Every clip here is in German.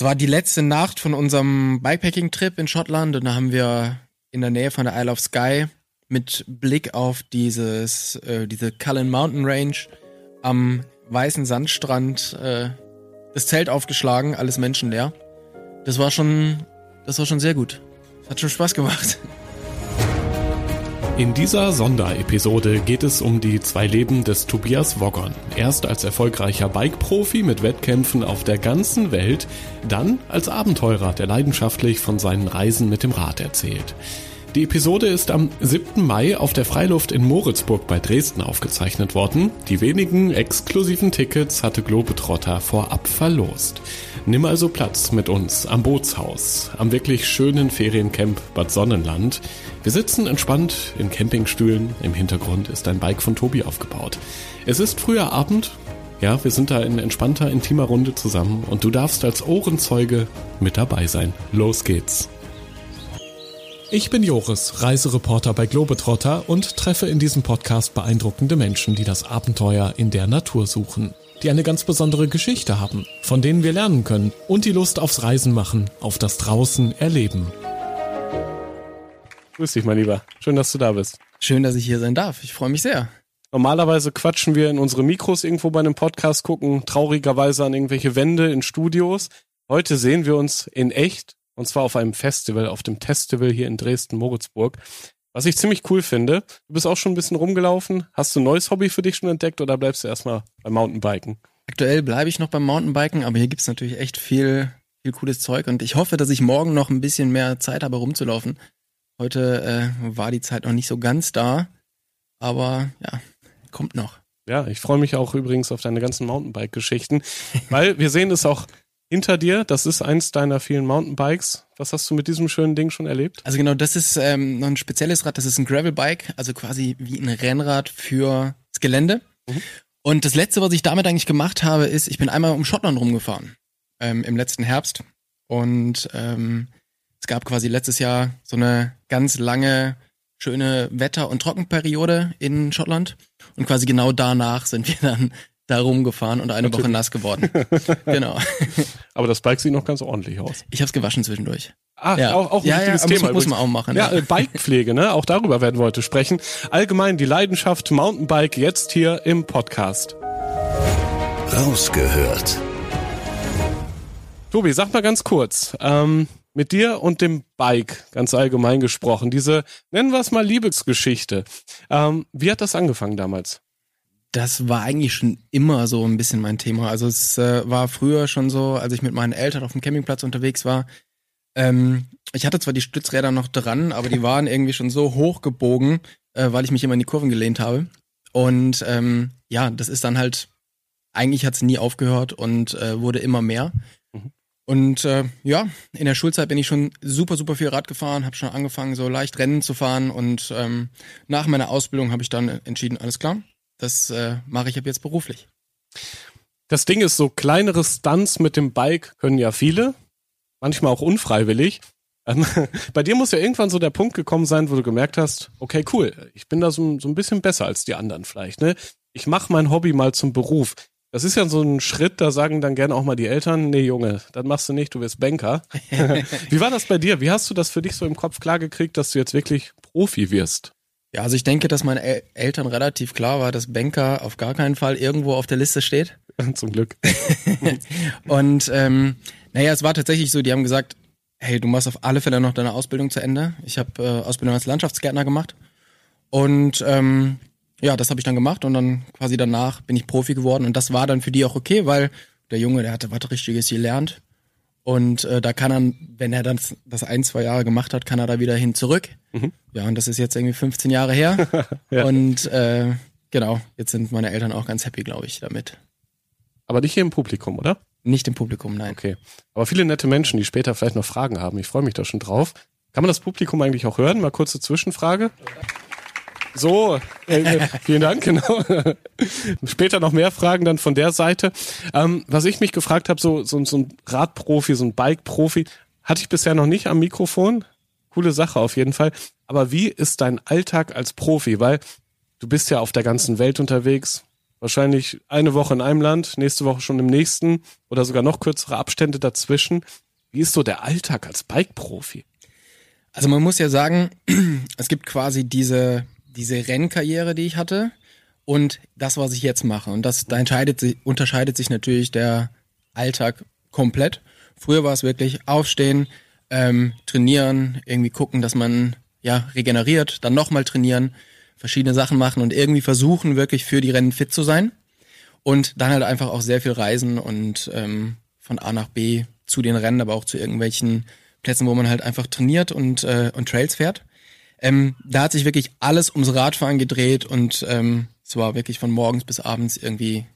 es war die letzte Nacht von unserem Bikepacking-Trip in Schottland und da haben wir in der Nähe von der Isle of Skye mit Blick auf dieses, äh, diese Cullen Mountain Range am weißen Sandstrand äh, das Zelt aufgeschlagen, alles menschenleer. Das war schon, das war schon sehr gut. Hat schon Spaß gemacht. In dieser Sonderepisode geht es um die zwei Leben des Tobias Woggon. Erst als erfolgreicher Bike-Profi mit Wettkämpfen auf der ganzen Welt, dann als Abenteurer, der leidenschaftlich von seinen Reisen mit dem Rad erzählt. Die Episode ist am 7. Mai auf der Freiluft in Moritzburg bei Dresden aufgezeichnet worden. Die wenigen exklusiven Tickets hatte Globetrotter vorab verlost. Nimm also Platz mit uns am Bootshaus, am wirklich schönen Feriencamp Bad Sonnenland. Wir sitzen entspannt in Campingstühlen. Im Hintergrund ist ein Bike von Tobi aufgebaut. Es ist früher Abend. Ja, wir sind da in entspannter, intimer Runde zusammen und du darfst als Ohrenzeuge mit dabei sein. Los geht's. Ich bin Joris, Reisereporter bei Globetrotter und treffe in diesem Podcast beeindruckende Menschen, die das Abenteuer in der Natur suchen, die eine ganz besondere Geschichte haben, von denen wir lernen können und die Lust aufs Reisen machen, auf das Draußen erleben. Grüß dich, mein Lieber. Schön, dass du da bist. Schön, dass ich hier sein darf. Ich freue mich sehr. Normalerweise quatschen wir in unsere Mikros irgendwo bei einem Podcast, gucken traurigerweise an irgendwelche Wände in Studios. Heute sehen wir uns in echt und zwar auf einem Festival, auf dem Festival hier in Dresden-Moritzburg. Was ich ziemlich cool finde. Du bist auch schon ein bisschen rumgelaufen. Hast du ein neues Hobby für dich schon entdeckt oder bleibst du erstmal beim Mountainbiken? Aktuell bleibe ich noch beim Mountainbiken, aber hier gibt es natürlich echt viel, viel cooles Zeug und ich hoffe, dass ich morgen noch ein bisschen mehr Zeit habe rumzulaufen. Heute äh, war die Zeit noch nicht so ganz da, aber ja, kommt noch. Ja, ich freue mich auch übrigens auf deine ganzen Mountainbike-Geschichten, weil wir sehen es auch hinter dir, das ist eins deiner vielen Mountainbikes. Was hast du mit diesem schönen Ding schon erlebt? Also genau, das ist ähm, noch ein spezielles Rad, das ist ein Gravelbike, also quasi wie ein Rennrad fürs Gelände. Mhm. Und das letzte, was ich damit eigentlich gemacht habe, ist, ich bin einmal um Schottland rumgefahren ähm, im letzten Herbst. Und ähm, es gab quasi letztes Jahr so eine ganz lange, schöne Wetter- und Trockenperiode in Schottland. Und quasi genau danach sind wir dann da rumgefahren und eine Natürlich. Woche nass geworden. genau. Aber das Bike sieht noch ganz ordentlich aus. Ich habe es gewaschen zwischendurch. Ah, ja. auch, auch ein ja, wichtiges ja, Thema. Muss, muss man auch machen. Ja, ja. Bikepflege, ne? Auch darüber werden wir heute sprechen. Allgemein die Leidenschaft Mountainbike jetzt hier im Podcast. Rausgehört. Tobi, sag mal ganz kurz, ähm, mit dir und dem Bike, ganz allgemein gesprochen, diese, nennen wir es mal Liebesgeschichte. Ähm, wie hat das angefangen damals? Das war eigentlich schon immer so ein bisschen mein Thema. Also es äh, war früher schon so, als ich mit meinen Eltern auf dem Campingplatz unterwegs war. Ähm, ich hatte zwar die Stützräder noch dran, aber die waren irgendwie schon so hochgebogen, äh, weil ich mich immer in die Kurven gelehnt habe. Und ähm, ja, das ist dann halt, eigentlich hat es nie aufgehört und äh, wurde immer mehr. Mhm. Und äh, ja, in der Schulzeit bin ich schon super, super viel Rad gefahren, habe schon angefangen, so leicht Rennen zu fahren und ähm, nach meiner Ausbildung habe ich dann entschieden, alles klar, das äh, mache ich ab jetzt beruflich. Das Ding ist so, kleinere Stunts mit dem Bike können ja viele, manchmal auch unfreiwillig. Ähm, bei dir muss ja irgendwann so der Punkt gekommen sein, wo du gemerkt hast, okay, cool, ich bin da so, so ein bisschen besser als die anderen vielleicht. Ne? Ich mache mein Hobby mal zum Beruf. Das ist ja so ein Schritt, da sagen dann gerne auch mal die Eltern, nee Junge, das machst du nicht, du wirst Banker. Wie war das bei dir? Wie hast du das für dich so im Kopf klargekriegt, dass du jetzt wirklich Profi wirst? Ja, also ich denke, dass meinen El Eltern relativ klar war, dass Banker auf gar keinen Fall irgendwo auf der Liste steht. Zum Glück. und ähm, naja, es war tatsächlich so, die haben gesagt, hey, du machst auf alle Fälle noch deine Ausbildung zu Ende. Ich habe äh, Ausbildung als Landschaftsgärtner gemacht. Und ähm, ja, das habe ich dann gemacht und dann quasi danach bin ich Profi geworden. Und das war dann für die auch okay, weil der Junge, der hatte was Richtiges gelernt. Und äh, da kann er, wenn er dann das ein, zwei Jahre gemacht hat, kann er da wieder hin zurück. Mhm. Ja, und das ist jetzt irgendwie 15 Jahre her. ja. Und äh, genau, jetzt sind meine Eltern auch ganz happy, glaube ich, damit. Aber nicht hier im Publikum, oder? Nicht im Publikum, nein. Okay. Aber viele nette Menschen, die später vielleicht noch Fragen haben. Ich freue mich da schon drauf. Kann man das Publikum eigentlich auch hören? Mal kurze Zwischenfrage. So, äh, vielen Dank, genau. Später noch mehr Fragen dann von der Seite. Ähm, was ich mich gefragt habe, so, so, so ein Radprofi, so ein Bike-Profi, hatte ich bisher noch nicht am Mikrofon. Coole Sache auf jeden Fall. Aber wie ist dein Alltag als Profi? Weil du bist ja auf der ganzen Welt unterwegs. Wahrscheinlich eine Woche in einem Land, nächste Woche schon im nächsten oder sogar noch kürzere Abstände dazwischen. Wie ist so der Alltag als Bike-Profi? Also man muss ja sagen, es gibt quasi diese, diese Rennkarriere, die ich hatte und das, was ich jetzt mache. Und das, da entscheidet sich, unterscheidet sich natürlich der Alltag komplett. Früher war es wirklich aufstehen, ähm, trainieren, irgendwie gucken, dass man ja regeneriert, dann nochmal trainieren, verschiedene Sachen machen und irgendwie versuchen, wirklich für die Rennen fit zu sein. Und dann halt einfach auch sehr viel reisen und ähm, von A nach B zu den Rennen, aber auch zu irgendwelchen Plätzen, wo man halt einfach trainiert und, äh, und Trails fährt. Ähm, da hat sich wirklich alles ums Radfahren gedreht und ähm, es war wirklich von morgens bis abends irgendwie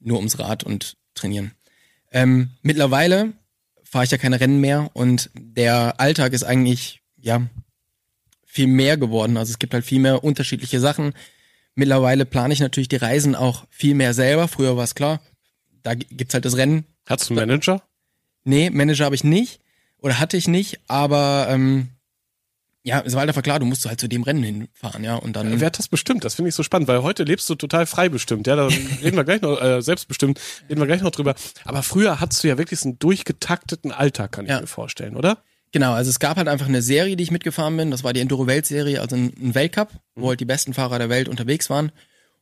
nur ums Rad und trainieren. Ähm, mittlerweile fahre ich ja keine Rennen mehr und der Alltag ist eigentlich ja viel mehr geworden. Also es gibt halt viel mehr unterschiedliche Sachen. Mittlerweile plane ich natürlich die Reisen auch viel mehr selber. Früher war es klar, da gibt's halt das Rennen. Hast du einen Manager? Nee, Manager habe ich nicht oder hatte ich nicht, aber ähm, ja, es war halt einfach klar, du musst halt zu dem Rennen hinfahren, ja, und dann. Wer hat das bestimmt? Das finde ich so spannend, weil heute lebst du total frei bestimmt, ja, da reden wir gleich noch, äh, selbstbestimmt, reden wir gleich noch drüber. Aber früher hattest du ja wirklich so einen durchgetakteten Alltag, kann ich ja. mir vorstellen, oder? Genau, also es gab halt einfach eine Serie, die ich mitgefahren bin, das war die Enduro-Welt-Serie, also ein Weltcup, wo mhm. halt die besten Fahrer der Welt unterwegs waren.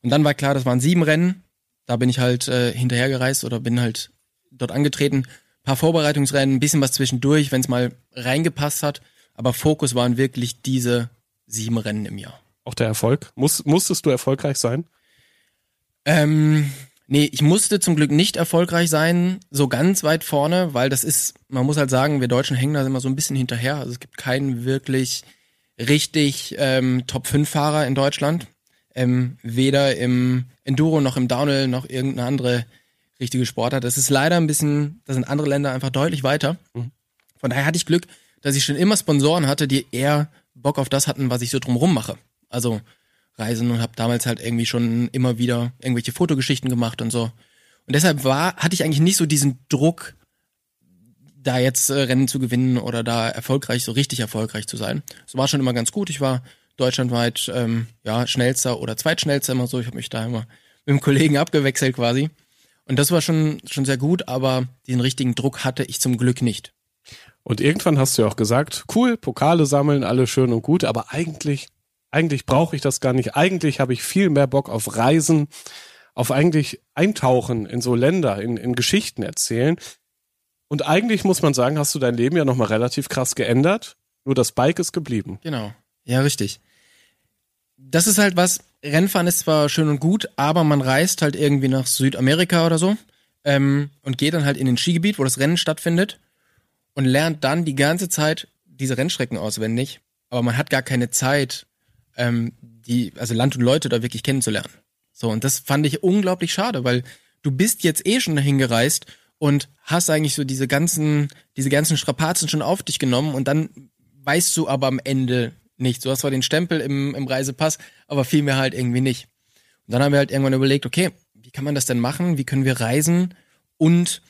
Und dann war klar, das waren sieben Rennen, da bin ich halt äh, hinterhergereist oder bin halt dort angetreten paar Vorbereitungsrennen, ein bisschen was zwischendurch, wenn es mal reingepasst hat. Aber Fokus waren wirklich diese sieben Rennen im Jahr. Auch der Erfolg? Muss, musstest du erfolgreich sein? Ähm, nee, ich musste zum Glück nicht erfolgreich sein, so ganz weit vorne, weil das ist, man muss halt sagen, wir Deutschen hängen da immer so ein bisschen hinterher. Also es gibt keinen wirklich richtig ähm, Top-5-Fahrer in Deutschland. Ähm, weder im Enduro noch im Downhill noch irgendeine andere richtige Sportart. Das ist leider ein bisschen, da sind andere Länder einfach deutlich weiter. Mhm. Von daher hatte ich Glück, dass ich schon immer Sponsoren hatte, die eher Bock auf das hatten, was ich so drumrum mache. Also Reisen und habe damals halt irgendwie schon immer wieder irgendwelche Fotogeschichten gemacht und so. Und deshalb war, hatte ich eigentlich nicht so diesen Druck, da jetzt äh, Rennen zu gewinnen oder da erfolgreich, so richtig erfolgreich zu sein. Es war schon immer ganz gut. Ich war deutschlandweit ähm, ja schnellster oder zweitschnellster immer so. Ich habe mich da immer mit dem Kollegen abgewechselt quasi. Und das war schon, schon sehr gut, aber den richtigen Druck hatte ich zum Glück nicht. Und irgendwann hast du ja auch gesagt, cool, Pokale sammeln, alles schön und gut, aber eigentlich, eigentlich brauche ich das gar nicht. Eigentlich habe ich viel mehr Bock auf Reisen, auf eigentlich Eintauchen in so Länder, in, in Geschichten erzählen. Und eigentlich muss man sagen, hast du dein Leben ja nochmal relativ krass geändert. Nur das Bike ist geblieben. Genau. Ja, richtig. Das ist halt was, Rennfahren ist zwar schön und gut, aber man reist halt irgendwie nach Südamerika oder so ähm, und geht dann halt in den Skigebiet, wo das Rennen stattfindet und lernt dann die ganze Zeit diese Rennstrecken auswendig, aber man hat gar keine Zeit, ähm, die, also Land und Leute da wirklich kennenzulernen. So, und das fand ich unglaublich schade, weil du bist jetzt eh schon dahin gereist und hast eigentlich so diese ganzen, diese ganzen Strapazen schon auf dich genommen und dann weißt du aber am Ende nicht. Du hast zwar den Stempel im, im Reisepass, aber viel mehr halt irgendwie nicht. Und dann haben wir halt irgendwann überlegt, okay, wie kann man das denn machen? Wie können wir reisen und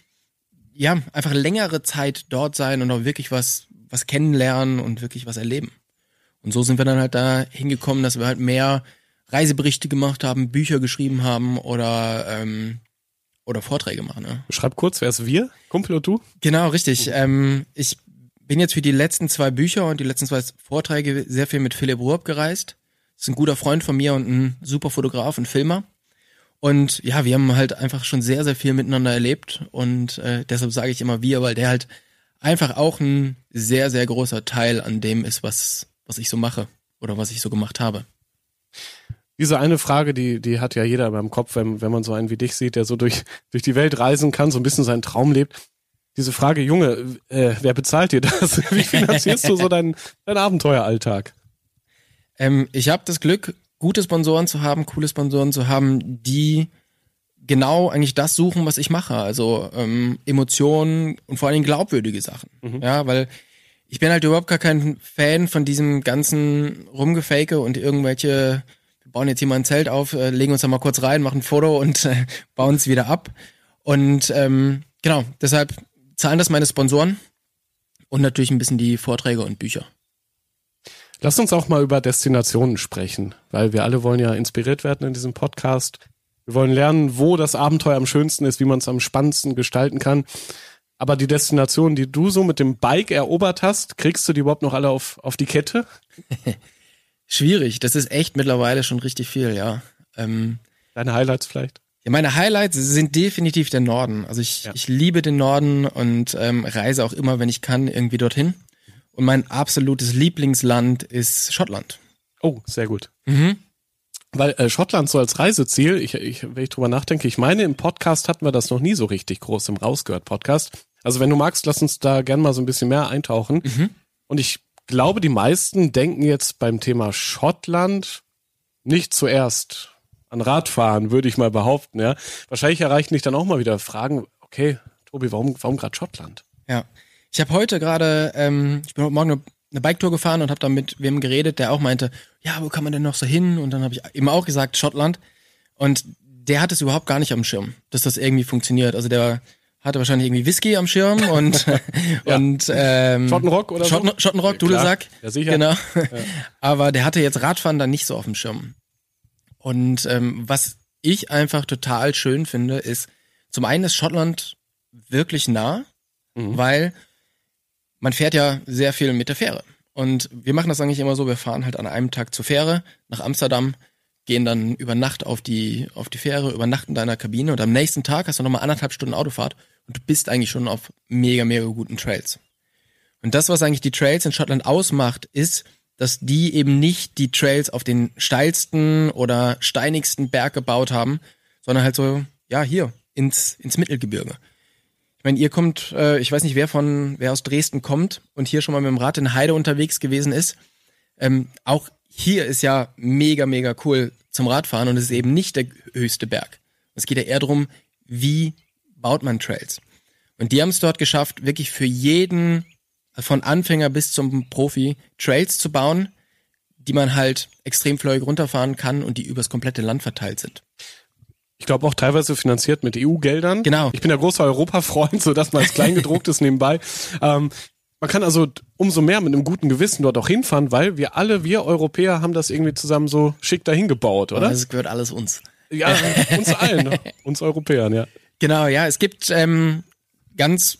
ja, einfach längere Zeit dort sein und auch wirklich was, was kennenlernen und wirklich was erleben. Und so sind wir dann halt da hingekommen, dass wir halt mehr Reiseberichte gemacht haben, Bücher geschrieben haben oder ähm, oder Vorträge machen. Ne? Schreib kurz, wer ist wir? Kumpel und du? Genau, richtig. Ähm, ich bin jetzt für die letzten zwei Bücher und die letzten zwei Vorträge sehr viel mit Philipp Ruhr gereist. Das ist ein guter Freund von mir und ein super Fotograf und Filmer. Und ja, wir haben halt einfach schon sehr, sehr viel miteinander erlebt und äh, deshalb sage ich immer wir, weil der halt einfach auch ein sehr, sehr großer Teil an dem ist, was, was ich so mache oder was ich so gemacht habe. Diese eine Frage, die, die hat ja jeder beim Kopf, wenn, wenn man so einen wie dich sieht, der so durch, durch die Welt reisen kann, so ein bisschen seinen Traum lebt diese Frage, Junge, äh, wer bezahlt dir das? Wie finanzierst du so deinen dein Abenteueralltag? Ähm, ich habe das Glück, gute Sponsoren zu haben, coole Sponsoren zu haben, die genau eigentlich das suchen, was ich mache. Also ähm, Emotionen und vor allen Dingen glaubwürdige Sachen. Mhm. Ja, weil ich bin halt überhaupt gar kein Fan von diesem ganzen Rumgefake und irgendwelche, wir bauen jetzt hier mal ein Zelt auf, äh, legen uns da mal kurz rein, machen ein Foto und äh, bauen es wieder ab. Und ähm, genau, deshalb zahlen das meine Sponsoren und natürlich ein bisschen die Vorträge und Bücher. Lass uns auch mal über Destinationen sprechen, weil wir alle wollen ja inspiriert werden in diesem Podcast. Wir wollen lernen, wo das Abenteuer am schönsten ist, wie man es am spannendsten gestalten kann. Aber die Destinationen, die du so mit dem Bike erobert hast, kriegst du die überhaupt noch alle auf, auf die Kette? Schwierig, das ist echt mittlerweile schon richtig viel, ja. Ähm, Deine Highlights vielleicht? Ja, meine Highlights sind definitiv der Norden. Also ich, Ja. ich liebe den Norden und ähm, reise auch immer, wenn ich kann, irgendwie dorthin. Und mein absolutes Lieblingsland ist Schottland. Oh, sehr gut. Mhm. Weil äh, Schottland so als Reiseziel, ich, ich, wenn ich drüber nachdenke, ich meine, im Podcast hatten wir das noch nie so richtig groß, im Rausgehört-Podcast. Also wenn du magst, lass uns da gern mal so ein bisschen mehr eintauchen. Mhm. Und ich glaube, die meisten denken jetzt beim Thema Schottland nicht zuerst an Radfahren, würde ich mal behaupten. Ja, Wahrscheinlich erreichen dich dann auch mal wieder Fragen, okay, Tobi, warum, warum gerade Schottland? Ja. Ich habe heute gerade, ähm, ich bin heute Morgen eine, eine Biketour gefahren und habe da mit wem geredet, der auch meinte, ja, wo kann man denn noch so hin? Und dann habe ich eben auch gesagt, Schottland. Und der hat es überhaupt gar nicht am Schirm, dass das irgendwie funktioniert. Also der hatte wahrscheinlich irgendwie Whisky am Schirm und Ja. und ähm, Schottenrock oder so? Schotten, Schottenrock, Ja, Dudelsack. Ja, sicher. Genau. Aber der hatte jetzt Radfahren dann nicht so auf dem Schirm. Und ähm, was ich einfach total schön finde, ist, zum einen ist Schottland wirklich nah, Mhm. weil man fährt ja sehr viel mit der Fähre. Und wir machen das eigentlich immer so, wir fahren halt an einem Tag zur Fähre nach Amsterdam, gehen dann über Nacht auf die, auf die Fähre, übernachten in deiner Kabine und am nächsten Tag hast du nochmal anderthalb Stunden Autofahrt und du bist eigentlich schon auf mega, mega guten Trails. Und das, was eigentlich die Trails in Schottland ausmacht, ist, dass die eben nicht die Trails auf den steilsten oder steinigsten Berg gebaut haben, sondern halt so, ja, hier, ins, ins Mittelgebirge. Ich meine, ihr kommt, äh, ich weiß nicht, wer von, wer aus Dresden kommt und hier schon mal mit dem Rad in Heide unterwegs gewesen ist. Ähm, auch hier ist ja mega, mega cool zum Radfahren und es ist eben nicht der höchste Berg. Es geht ja eher darum, wie baut man Trails. Und die haben es dort geschafft, wirklich für jeden, von Anfänger bis zum Profi, Trails zu bauen, die man halt extrem flüssig runterfahren kann und die übers komplette Land verteilt sind. Ich glaube auch teilweise finanziert mit EU-Geldern. Genau. Ich bin ja großer Europa-Freund, so dass man als Kleingedrucktes nebenbei. Ähm, man kann also umso mehr mit einem guten Gewissen dort auch hinfahren, weil wir alle, wir Europäer, haben das irgendwie zusammen so schick dahin gebaut, oder? Das gehört alles uns. Ja, uns allen, uns Europäern, ja. Genau, ja, es gibt ähm, ganz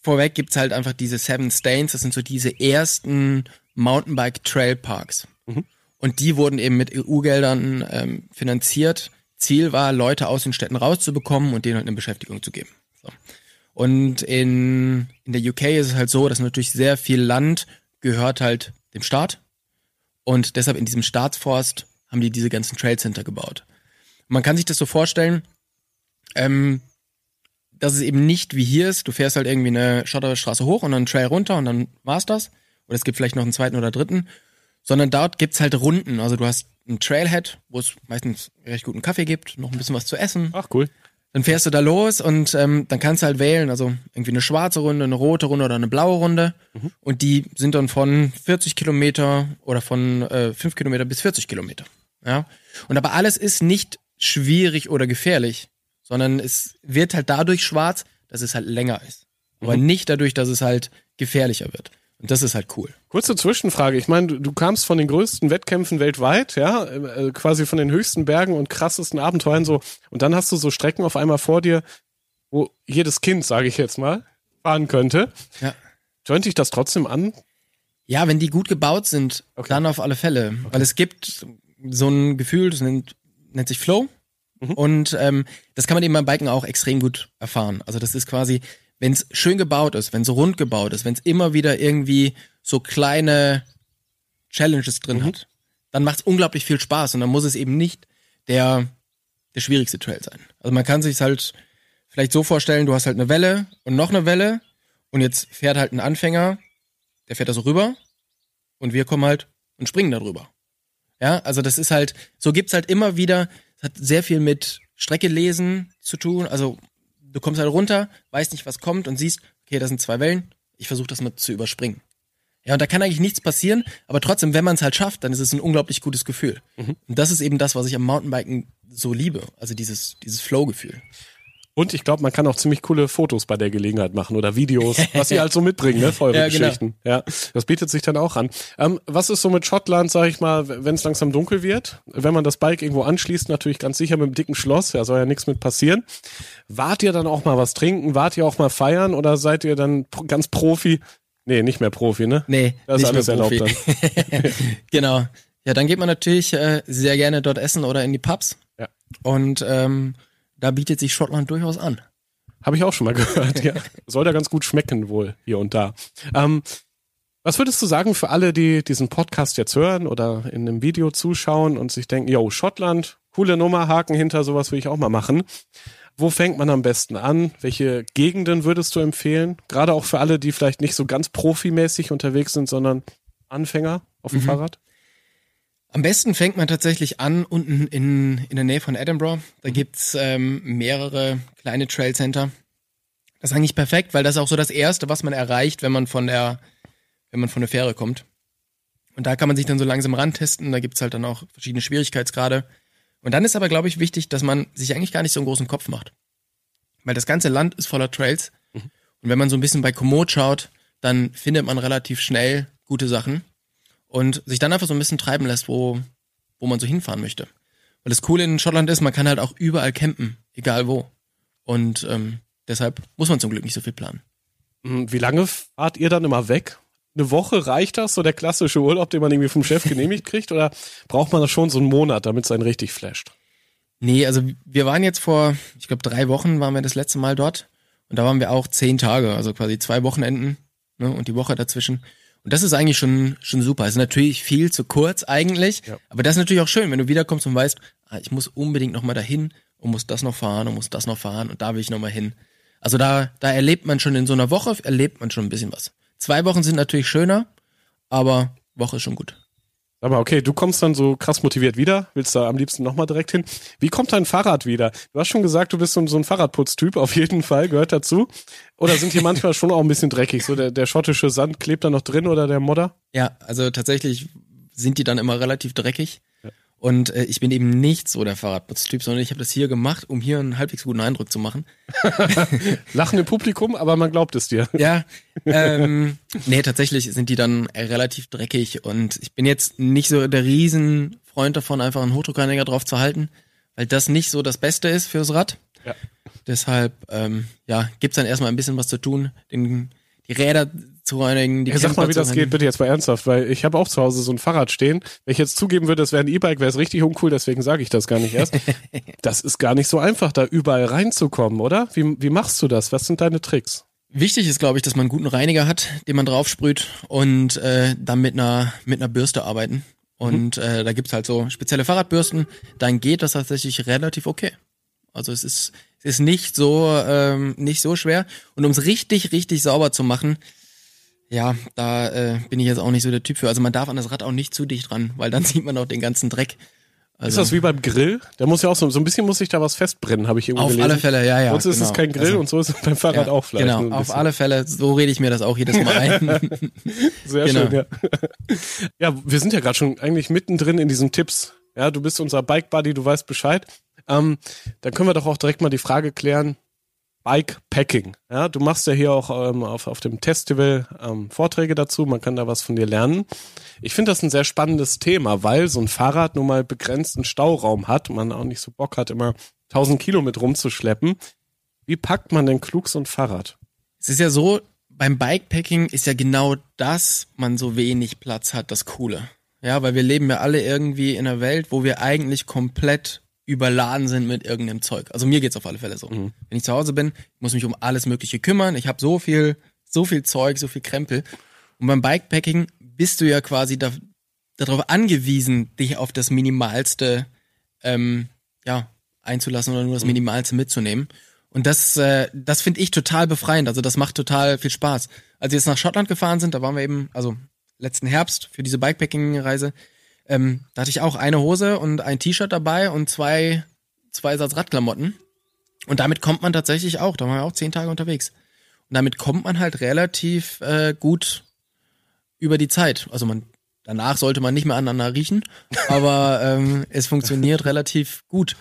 vorweg gibt's halt einfach diese Seven Stains, das sind so diese ersten Mountainbike Trail Parks. Mhm. Und die wurden eben mit EU-Geldern ähm, finanziert. Ziel war, Leute aus den Städten rauszubekommen und denen halt eine Beschäftigung zu geben. So. Und in, in der UK ist es halt so, dass natürlich sehr viel Land gehört halt dem Staat. Und deshalb in diesem Staatsforst haben die diese ganzen Trail Center gebaut. Man kann sich das so vorstellen, ähm, dass es eben nicht wie hier ist, du fährst halt irgendwie eine Schotterstraße hoch und dann einen Trail runter und dann war's das. Oder es gibt vielleicht noch einen zweiten oder dritten. Sondern dort gibt's halt Runden. Also du hast einen Trailhead, wo es meistens recht guten Kaffee gibt, noch ein bisschen was zu essen. Ach, cool. Dann fährst du da los und ähm, dann kannst du halt wählen, also irgendwie eine schwarze Runde, eine rote Runde oder eine blaue Runde. Und die sind dann von 40 Kilometer oder von äh, 5 Kilometer bis 40 Kilometer. Ja. Und aber alles ist nicht schwierig oder gefährlich, sondern es wird halt dadurch schwarz, dass es halt länger ist. Aber nicht dadurch, dass es halt gefährlicher wird. Und das ist halt cool. Kurze Zwischenfrage. Ich meine, du, du kamst von den größten Wettkämpfen weltweit, ja, äh, quasi von den höchsten Bergen und krassesten Abenteuern so. Und dann hast du so Strecken auf einmal vor dir, wo jedes Kind, sage ich jetzt mal, fahren könnte. Ja. Joint dich das trotzdem an? Ja, wenn die gut gebaut sind, Okay. dann auf alle Fälle. Weil es gibt so ein Gefühl, das nennt, nennt sich Flow. Und ähm, das kann man eben beim Biken auch extrem gut erfahren. Also das ist quasi, wenn es schön gebaut ist, wenn es rund gebaut ist, wenn es immer wieder irgendwie so kleine Challenges drin hat, dann macht es unglaublich viel Spaß und dann muss es eben nicht der, der schwierigste Trail sein. Also man kann sich halt vielleicht so vorstellen, du hast halt eine Welle und noch eine Welle und jetzt fährt halt ein Anfänger, der fährt da so rüber und wir kommen halt und springen da drüber. Ja, also das ist halt, so gibt's halt immer wieder, es hat sehr viel mit Strecke lesen zu tun. Also du kommst halt runter, weißt nicht, was kommt und siehst, okay, das sind zwei Wellen, ich versuche das mal zu überspringen. Ja, und da kann eigentlich nichts passieren, aber trotzdem, wenn man es halt schafft, dann ist es ein unglaublich gutes Gefühl. Mhm. Und das ist eben das, was ich am Mountainbiken so liebe, also dieses, dieses Flow-Gefühl. Und ich glaube, man kann auch ziemlich coole Fotos bei der Gelegenheit machen oder Videos, was sie halt so mitbringen, ne, für eure ja, genau. Geschichten. Genau. Ja, das bietet sich dann auch an. Ähm, was ist so mit Schottland, sag ich mal, wenn es langsam dunkel wird? Wenn man das Bike irgendwo anschließt, natürlich ganz sicher mit einem dicken Schloss, ja, soll ja nichts mit passieren. Wart ihr dann auch mal was trinken? Wart ihr auch mal feiern oder seid ihr dann ganz Profi? Nee, nicht mehr Profi, ne? Nee, das ist alles erlaubt dann. genau. Ja, dann geht man natürlich äh, sehr gerne dort essen oder in die Pubs. Ja. Und ähm, da bietet sich Schottland durchaus an. Habe ich auch schon mal gehört, ja. Soll da ganz gut schmecken wohl, hier und da. Ähm, was würdest du sagen für alle, die diesen Podcast jetzt hören oder in einem Video zuschauen und sich denken, yo, Schottland, coole Nummer, Haken hinter, sowas will ich auch mal machen. Wo fängt man am besten an? Welche Gegenden würdest du empfehlen? Gerade auch für alle, die vielleicht nicht so ganz profimäßig unterwegs sind, sondern Anfänger auf dem mhm. Fahrrad? Am besten fängt man tatsächlich an unten in, in der Nähe von Edinburgh. Da gibt's ähm, mehrere kleine Trailcenter. Das ist eigentlich perfekt, weil das ist auch so das Erste, was man erreicht, wenn man von der, wenn man von der Fähre kommt. Und da kann man sich dann so langsam rantesten. Da gibt's halt dann auch verschiedene Schwierigkeitsgrade. Und dann ist aber, glaube ich, wichtig, dass man sich eigentlich gar nicht so einen großen Kopf macht. Weil das ganze Land ist voller Trails. Mhm. Und wenn man so ein bisschen bei Komoot schaut, dann findet man relativ schnell gute Sachen und sich dann einfach so ein bisschen treiben lässt, wo, wo man so hinfahren möchte. Weil das Coole in Schottland ist, man kann halt auch überall campen, egal wo. Und ähm, deshalb muss man zum Glück nicht so viel planen. Mhm, wie lange fahrt ihr dann immer weg? Eine Woche reicht das, so der klassische Urlaub, den man irgendwie vom Chef genehmigt kriegt? Oder braucht man das schon so einen Monat, damit es einen richtig flasht? Nee, also wir waren jetzt vor, ich glaube, drei Wochen waren wir das letzte Mal dort. Und da waren wir auch zehn Tage, also quasi zwei Wochenenden ne, und die Woche dazwischen. Und das ist eigentlich schon, schon super. ist natürlich viel zu kurz eigentlich, ja. aber das ist natürlich auch schön, wenn du wiederkommst und weißt, ah, ich muss unbedingt nochmal dahin und muss das noch fahren und muss das noch fahren und da will ich nochmal hin. Also da, da erlebt man schon in so einer Woche, erlebt man schon ein bisschen was. Zwei Wochen sind natürlich schöner, aber Woche ist schon gut. Aber okay, du kommst dann so krass motiviert wieder, willst da am liebsten nochmal direkt hin. Wie kommt dein Fahrrad wieder? Du hast schon gesagt, du bist so, ein Fahrradputztyp, auf jeden Fall, gehört dazu. Oder sind die manchmal schon auch ein bisschen dreckig? So der, der schottische Sand klebt da noch drin oder der Modder? Ja, also tatsächlich sind die dann immer relativ dreckig. Und äh, ich bin eben nicht so der Fahrradputztyp, sondern ich habe das hier gemacht, um hier einen halbwegs guten Eindruck zu machen. Lachen im Publikum, aber man glaubt es dir. Ja, ähm, nee, tatsächlich sind die dann relativ dreckig und ich bin jetzt nicht so der Riesenfreund davon, einfach einen Hochdruckreiniger drauf zu halten, weil das nicht so das Beste ist fürs Rad. Ja. Deshalb, ähm, ja, gibt's dann erstmal ein bisschen was zu tun, den, die Räder zu reinigen. Die ja, sag mal, wie das geht, bitte jetzt mal ernsthaft, weil ich habe auch zu Hause so ein Fahrrad stehen. Wenn ich jetzt zugeben würde, das wäre ein E-Bike, wäre es richtig uncool, deswegen sage ich das gar nicht erst. das ist gar nicht so einfach, da überall reinzukommen, oder? Wie, wie machst du das? Was sind deine Tricks? Wichtig ist, glaube ich, dass man einen guten Reiniger hat, den man draufsprüht und äh, dann mit einer, mit einer Bürste arbeiten. Und mhm. äh, da gibt's halt so spezielle Fahrradbürsten, dann geht das tatsächlich relativ okay. Also es ist, es ist nicht so, ähm, nicht so schwer. Und um es richtig, richtig sauber zu machen, ja, da äh, bin ich jetzt auch nicht so der Typ für. Also man darf an das Rad auch nicht zu dicht ran, weil dann sieht man auch den ganzen Dreck. Also, ist das wie beim Grill? Der muss ja auch so, so ein bisschen muss sich da was festbrennen, habe ich irgendwo auf gelesen. Auf alle Fälle, ja, ja. Sonst genau. ist es genau. kein Grill also, und so ist es beim Fahrrad ja, auch vielleicht. Genau, auf alle Fälle, so rede ich mir das auch jedes Mal ein. Sehr genau. schön, ja. Ja, wir sind ja gerade schon eigentlich mittendrin in diesen Tipps. Ja, du bist unser Bike Buddy, du weißt Bescheid. Ähm, dann können wir doch auch direkt mal die Frage klären, Bikepacking. Ja, du machst ja hier auch ähm, auf, auf dem Festival ähm, Vorträge dazu, man kann da was von dir lernen. Ich finde das ein sehr spannendes Thema, weil so ein Fahrrad nun mal begrenzten Stauraum hat, man auch nicht so Bock hat, immer 1000 Kilo mit rumzuschleppen. Wie packt man denn klug so ein Fahrrad? Es ist ja so, beim Bikepacking ist ja genau das, man so wenig Platz hat, das Coole. Ja, weil wir leben ja alle irgendwie in einer Welt, wo wir eigentlich komplett überladen sind mit irgendeinem Zeug. Also mir geht's auf alle Fälle so. Mhm. Wenn ich zu Hause bin, muss mich um alles Mögliche kümmern. Ich habe so viel, so viel Zeug, so viel Krempel. Und beim Bikepacking bist du ja quasi da, darauf angewiesen, dich auf das Minimalste ähm, ja, einzulassen oder nur das mhm. Minimalste mitzunehmen. Und das, äh, das finde ich total befreiend. Also das macht total viel Spaß. Als wir jetzt nach Schottland gefahren sind, da waren wir eben, also letzten Herbst für diese Bikepacking-Reise, ähm, da hatte ich auch eine Hose und ein T-Shirt dabei und zwei, zwei Satz Radklamotten. Und damit kommt man tatsächlich auch, da waren wir auch zehn Tage unterwegs. Und damit kommt man halt relativ äh, gut über die Zeit. Also man danach sollte man nicht mehr aneinander riechen, aber ähm, es funktioniert relativ gut.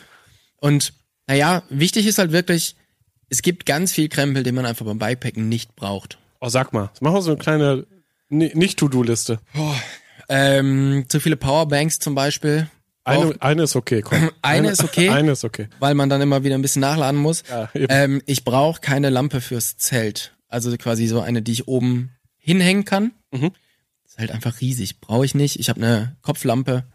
Und naja, wichtig ist halt wirklich, es gibt ganz viel Krempel, den man einfach beim Bikepacken nicht braucht. Oh, sag mal, machen wir so eine kleine Nicht-To-Do-Liste. Oh, ähm, zu viele Powerbanks zum Beispiel. Eine, eine ist okay, komm. Eine, ist okay. Eine ist okay. Weil man dann immer wieder ein bisschen nachladen muss. Ja, ähm, ich brauche keine Lampe fürs Zelt. Also quasi so eine, die ich oben hinhängen kann. Mhm. Ist halt einfach riesig. Brauche ich nicht. Ich habe eine Kopflampe.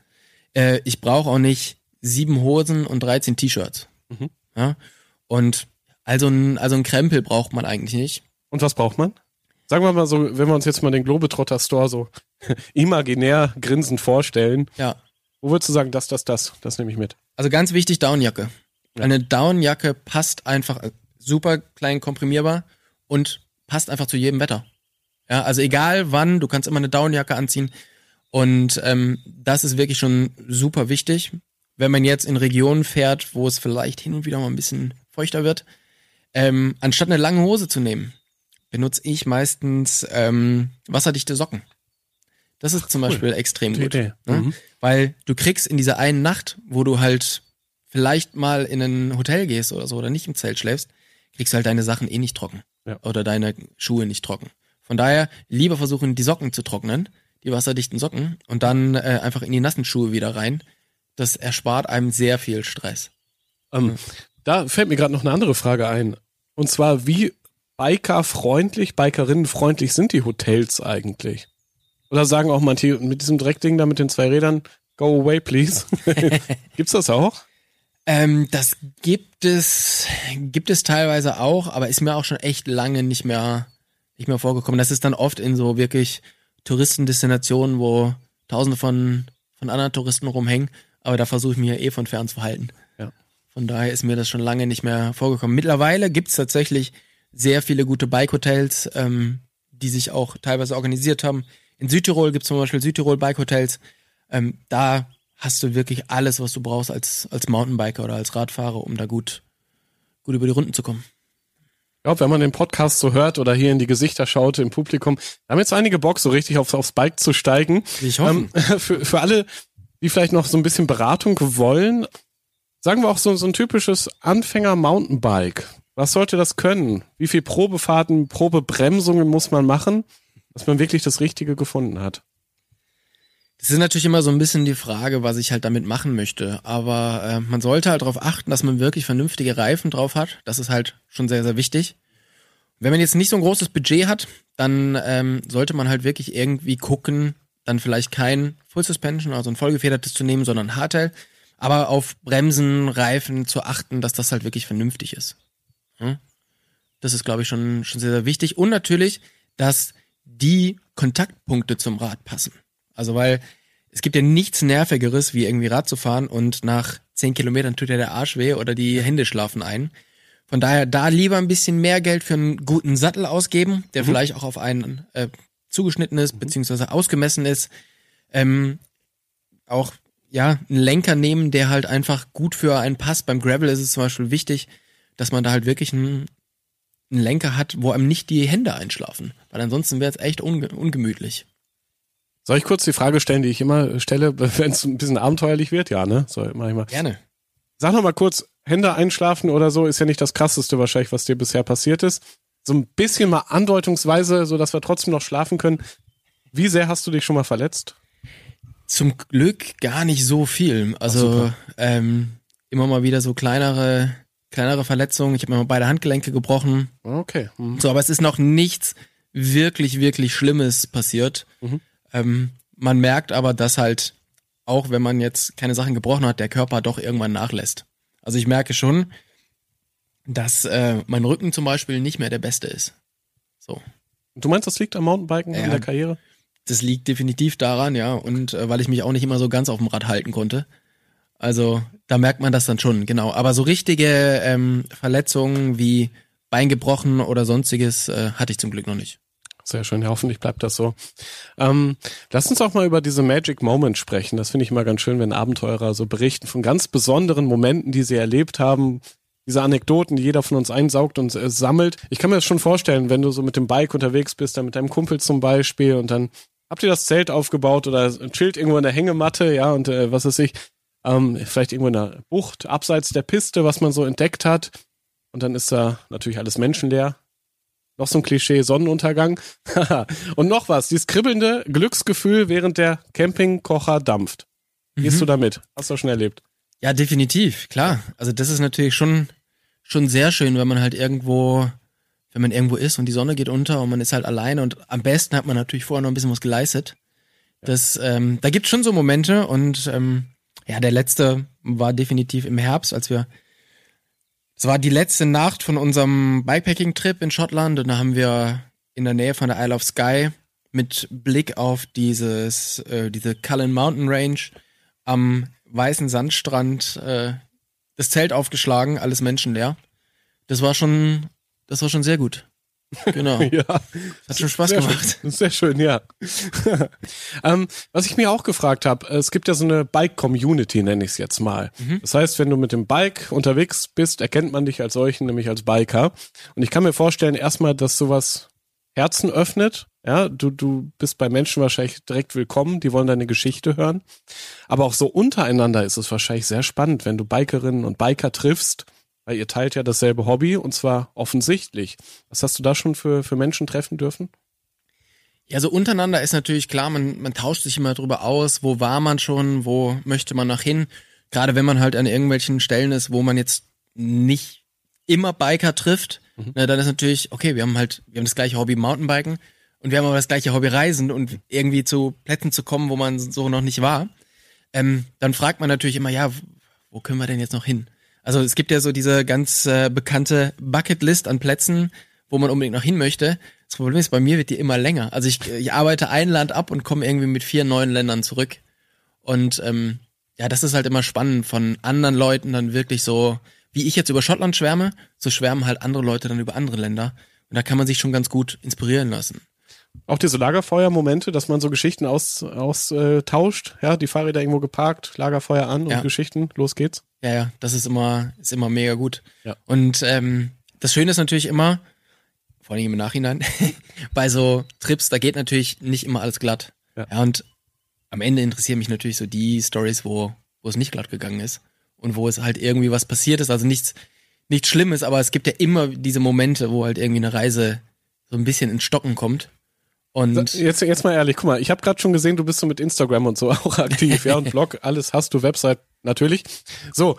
Äh, ich brauche auch nicht sieben Hosen und 13 T-Shirts. Mhm. Ja? Und also ein, also ein Krempel braucht man eigentlich nicht. Und was braucht man? Sagen wir mal so, wenn wir uns jetzt mal den Globetrotter Store so imaginär grinsend vorstellen. Ja. Wo würdest du sagen, das, das, das? Das nehme ich mit. Also ganz wichtig, Downjacke. Ja. Eine Downjacke passt einfach äh, super klein komprimierbar und passt einfach zu jedem Wetter. Ja, also egal wann, du kannst immer eine Downjacke anziehen. Und ähm, das ist wirklich schon super wichtig. Wenn man jetzt in Regionen fährt, wo es vielleicht hin und wieder mal ein bisschen feuchter wird, ähm, anstatt eine lange Hose zu nehmen, benutze ich meistens ähm, wasserdichte Socken. Das ist zum cool. Beispiel extrem gut. Ne? Mhm. Weil du kriegst in dieser einen Nacht, wo du halt vielleicht mal in ein Hotel gehst oder so oder nicht im Zelt schläfst, kriegst du halt deine Sachen eh nicht trocken. Ja. Oder deine Schuhe nicht trocken. Von daher lieber versuchen, die Socken zu trocknen, die wasserdichten Socken, und dann äh, einfach in die nassen Schuhe wieder rein. Das erspart einem sehr viel Stress. Ähm, da fällt mir gerade noch eine andere Frage ein. Und zwar, wie bikerfreundlich, bikerinnenfreundlich sind die Hotels eigentlich? Oder sagen auch manche mit diesem Dreckding da mit den zwei Rädern, go away please. Gibt's das auch? Ähm, das gibt es, gibt es teilweise auch, aber ist mir auch schon echt lange nicht mehr, nicht mehr vorgekommen. Das ist dann oft in so wirklich Touristendestinationen, wo tausende von, von anderen Touristen rumhängen, aber da versuche ich mich ja eh von fern zu halten. Ja. Von daher ist mir das schon lange nicht mehr vorgekommen. Mittlerweile gibt's tatsächlich sehr viele gute Bike-Hotels, ähm, die sich auch teilweise organisiert haben, in Südtirol gibt es zum Beispiel Südtirol Bike Hotels. Ähm, da hast du wirklich alles, was du brauchst als, als Mountainbiker oder als Radfahrer, um da gut, gut über die Runden zu kommen. Ja, wenn man den Podcast so hört oder hier in die Gesichter schaut im Publikum, da haben jetzt einige Bock, so richtig aufs, aufs Bike zu steigen. Ich hoffe. Ähm, für, für alle, die vielleicht noch so ein bisschen Beratung wollen, sagen wir auch so, so ein typisches Anfänger-Mountainbike. Was sollte das können? Wie viel Probefahrten, Probebremsungen muss man machen? Dass man wirklich das Richtige gefunden hat. Das ist natürlich immer so ein bisschen die Frage, was ich halt damit machen möchte. Aber äh, man sollte halt darauf achten, dass man wirklich vernünftige Reifen drauf hat. Das ist halt schon sehr, sehr wichtig. Wenn man jetzt nicht so ein großes Budget hat, dann ähm, sollte man halt wirklich irgendwie gucken, dann vielleicht kein Full Suspension, also ein vollgefedertes zu nehmen, sondern Hardtail. Aber auf Bremsen, Reifen zu achten, dass das halt wirklich vernünftig ist. Hm? Das ist, glaube ich, schon, schon sehr, sehr wichtig. Und natürlich, dass die Kontaktpunkte zum Rad passen. Also weil es gibt ja nichts Nervigeres, wie irgendwie Rad zu fahren und nach zehn Kilometern tut ja der Arsch weh oder die Hände schlafen ein. Von daher da lieber ein bisschen mehr Geld für einen guten Sattel ausgeben, der mhm. vielleicht auch auf einen äh, zugeschnitten ist, mhm. beziehungsweise ausgemessen ist. Ähm, auch ja, einen Lenker nehmen, der halt einfach gut für einen passt. Beim Gravel ist es zum Beispiel wichtig, dass man da halt wirklich einen einen Lenker hat, wo einem nicht die Hände einschlafen. Weil ansonsten wäre es echt unge ungemütlich. Soll ich kurz die Frage stellen, die ich immer stelle, wenn es ein bisschen abenteuerlich wird? Ja, ne? So, mach ich mal. Gerne. Sag noch mal kurz, Hände einschlafen oder so ist ja nicht das krasseste wahrscheinlich, was dir bisher passiert ist. So ein bisschen mal andeutungsweise, so dass wir trotzdem noch schlafen können. Wie sehr hast du dich schon mal verletzt? Zum Glück gar nicht so viel. Also ähm, immer mal wieder so kleinere kleinere Verletzungen. Ich habe mir mal beide Handgelenke gebrochen. Okay. Mhm. So, aber es ist noch nichts wirklich, wirklich Schlimmes passiert. Mhm. Ähm, man merkt aber, dass halt, auch wenn man jetzt keine Sachen gebrochen hat, der Körper doch irgendwann nachlässt. Also ich merke schon, dass äh, mein Rücken zum Beispiel nicht mehr der beste ist. So. Du meinst, das liegt am Mountainbiken ja, in der Karriere? Das liegt definitiv daran, ja. Und äh, weil ich mich auch nicht immer so ganz auf dem Rad halten konnte. Also da merkt man das dann schon, genau. Aber so richtige ähm, Verletzungen wie Bein gebrochen oder sonstiges äh, hatte ich zum Glück noch nicht. Sehr schön, ja, hoffentlich bleibt das so. Ähm, lass uns auch mal über diese Magic Moments sprechen. Das finde ich immer ganz schön, wenn Abenteurer so berichten von ganz besonderen Momenten, die sie erlebt haben. Diese Anekdoten, die jeder von uns einsaugt und äh, sammelt. Ich kann mir das schon vorstellen, wenn du so mit dem Bike unterwegs bist, dann mit deinem Kumpel zum Beispiel und dann habt ihr das Zelt aufgebaut oder chillt irgendwo in der Hängematte, ja, und äh, was weiß ich, ähm, vielleicht irgendwo in der Bucht, abseits der Piste, was man so entdeckt hat. Und dann ist da natürlich alles menschenleer. Noch so ein Klischee, Sonnenuntergang. und noch was, dieses kribbelnde Glücksgefühl, während der Campingkocher dampft. Gehst mhm. du damit? Hast du schon erlebt? Ja, definitiv, klar. Also das ist natürlich schon, schon sehr schön, wenn man halt irgendwo, wenn man irgendwo ist und die Sonne geht unter und man ist halt alleine und am besten hat man natürlich vorher noch ein bisschen was geleistet. Das, ähm, da gibt's schon so Momente und ähm, ja, der letzte war definitiv im Herbst, als wir es war die letzte Nacht von unserem Bikepacking-Trip in Schottland und da haben wir in der Nähe von der Isle of Skye mit Blick auf dieses, äh, diese Cullen Mountain Range am weißen Sandstrand äh, das Zelt aufgeschlagen, alles menschenleer. Das war schon, das war schon sehr gut. Genau. ja. Hat schon Spaß sehr gemacht. Schön. Sehr schön, ja. ähm, was ich mir auch gefragt habe, es gibt ja so eine Bike-Community, nenne ich es jetzt mal. Mhm. Das heißt, wenn du mit dem Bike unterwegs bist, erkennt man dich als solchen, nämlich als Biker. Und ich kann mir vorstellen, erstmal, dass sowas Herzen öffnet. Ja, du, du bist bei Menschen wahrscheinlich direkt willkommen, die wollen deine Geschichte hören. Aber auch so untereinander ist es wahrscheinlich sehr spannend, wenn du Bikerinnen und Biker triffst weil ihr teilt ja dasselbe Hobby und zwar offensichtlich. Was hast du da schon für, für Menschen treffen dürfen? Ja, so untereinander ist natürlich klar, man, man tauscht sich immer drüber aus, wo war man schon, wo möchte man noch hin. Gerade wenn man halt an irgendwelchen Stellen ist, wo man jetzt nicht immer Biker trifft, mhm. na, dann ist natürlich, okay, wir haben halt, wir haben das gleiche Hobby Mountainbiken und wir haben aber das gleiche Hobby Reisen und irgendwie zu Plätzen zu kommen, wo man so noch nicht war. Ähm, dann fragt man natürlich immer, ja, wo können wir denn jetzt noch hin? Also es gibt ja so diese ganz äh, bekannte Bucketlist an Plätzen, wo man unbedingt noch hin möchte. Das Problem ist, bei mir wird die immer länger. Also ich, ich arbeite ein Land ab und komme irgendwie mit vier neuen Ländern zurück. Und ähm, ja, das ist halt immer spannend, von anderen Leuten dann wirklich so, wie ich jetzt über Schottland schwärme, so schwärmen halt andere Leute dann über andere Länder. Und da kann man sich schon ganz gut inspirieren lassen. Auch diese Lagerfeuer-Momente, dass man so Geschichten austauscht, aus, äh, tauscht. ja, die Fahrräder irgendwo geparkt, Lagerfeuer an und ja. Geschichten, los geht's. Ja, ja, das ist immer, ist immer mega gut. Ja. Und ähm, das Schöne ist natürlich immer, vor allem im Nachhinein, bei so Trips, da geht natürlich nicht immer alles glatt. Ja. ja, und am Ende interessieren mich natürlich so die Stories, wo, wo es nicht glatt gegangen ist und wo es halt irgendwie was passiert ist. Also nichts, nichts Schlimmes, aber es gibt ja immer diese Momente, wo halt irgendwie eine Reise so ein bisschen ins Stocken kommt. Und jetzt, jetzt mal ehrlich, guck mal, ich habe gerade schon gesehen, du bist so mit Instagram und so auch aktiv, ja, und Blog, alles hast du, Website natürlich. So,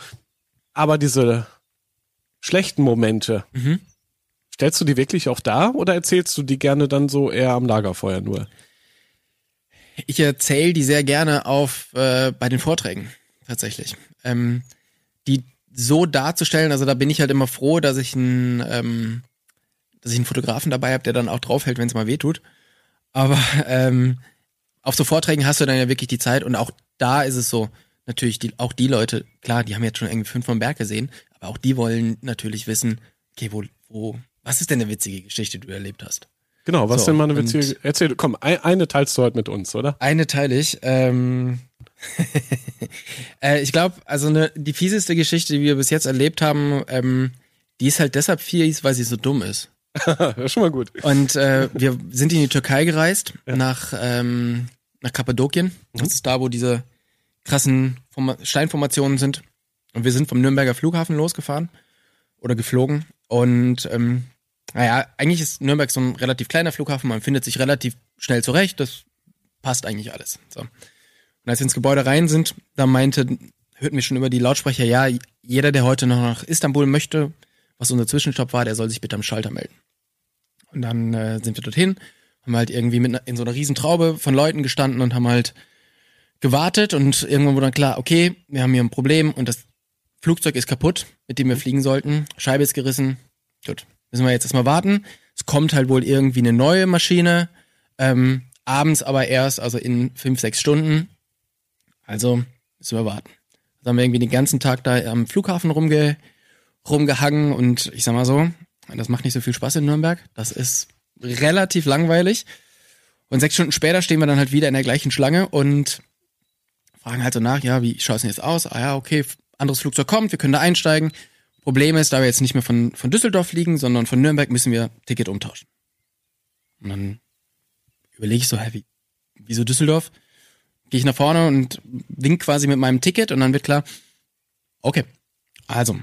aber diese schlechten Momente, mhm. stellst du die wirklich auch da oder erzählst du die gerne dann so eher am Lagerfeuer nur? Ich erzähle die sehr gerne auf äh, bei den Vorträgen tatsächlich. Ähm, die so darzustellen, also da bin ich halt immer froh, dass ich einen, ähm, dass ich einen Fotografen dabei habe, der dann auch draufhält, wenn es mal wehtut. Aber ähm, auf so Vorträgen hast du dann ja wirklich die Zeit und auch da ist es so, natürlich die, auch die Leute, klar, die haben jetzt schon irgendwie fünf vom Berg gesehen, aber auch die wollen natürlich wissen, okay, wo, wo, was ist denn eine witzige Geschichte, die du erlebt hast? Genau, was so, denn mal eine witzige, erzähl, komm, ein, eine teilst du heute mit uns, oder? Eine teile ich, ähm, äh, ich glaube, also eine, die fieseste Geschichte, die wir bis jetzt erlebt haben, ähm, die ist halt deshalb fies, weil sie so dumm ist. Das ist schon mal gut. Und äh, wir sind in die Türkei gereist, ja. nach, ähm, nach Kappadokien. Mhm. Das ist da, wo diese krassen Form Steinformationen sind. Und wir sind vom Nürnberger Flughafen losgefahren oder geflogen. Und ähm, naja, eigentlich ist Nürnberg so ein relativ kleiner Flughafen, man findet sich relativ schnell zurecht, das passt eigentlich alles. So. Und als wir ins Gebäude rein sind, da meinte, hörten wir schon über die Lautsprecher, ja, jeder, der heute noch nach Istanbul möchte, was unser Zwischenstopp war, der soll sich bitte am Schalter melden. Und dann äh, sind wir dorthin, haben halt irgendwie mit in so einer riesen Traube von Leuten gestanden und haben halt gewartet und irgendwann wurde dann klar, okay, wir haben hier ein Problem und das Flugzeug ist kaputt, mit dem wir fliegen sollten. Scheibe ist gerissen. Gut, müssen wir jetzt erstmal warten. Es kommt halt wohl irgendwie eine neue Maschine. Ähm, abends aber erst, also in fünf, sechs Stunden. Also müssen wir warten. Dann haben wir irgendwie den ganzen Tag da am Flughafen rumge rumgehangen und ich sag mal so, das macht nicht so viel Spaß in Nürnberg. Das ist relativ langweilig. Und sechs Stunden später stehen wir dann halt wieder in der gleichen Schlange und fragen halt so nach, ja, wie schaut es denn jetzt aus? Ah ja, okay, anderes Flugzeug kommt, wir können da einsteigen. Problem ist, da wir jetzt nicht mehr von, von Düsseldorf fliegen, sondern von Nürnberg, müssen wir Ticket umtauschen. Und dann überlege ich so, wie, wieso Düsseldorf? Gehe ich nach vorne und wink quasi mit meinem Ticket und dann wird klar, okay, also,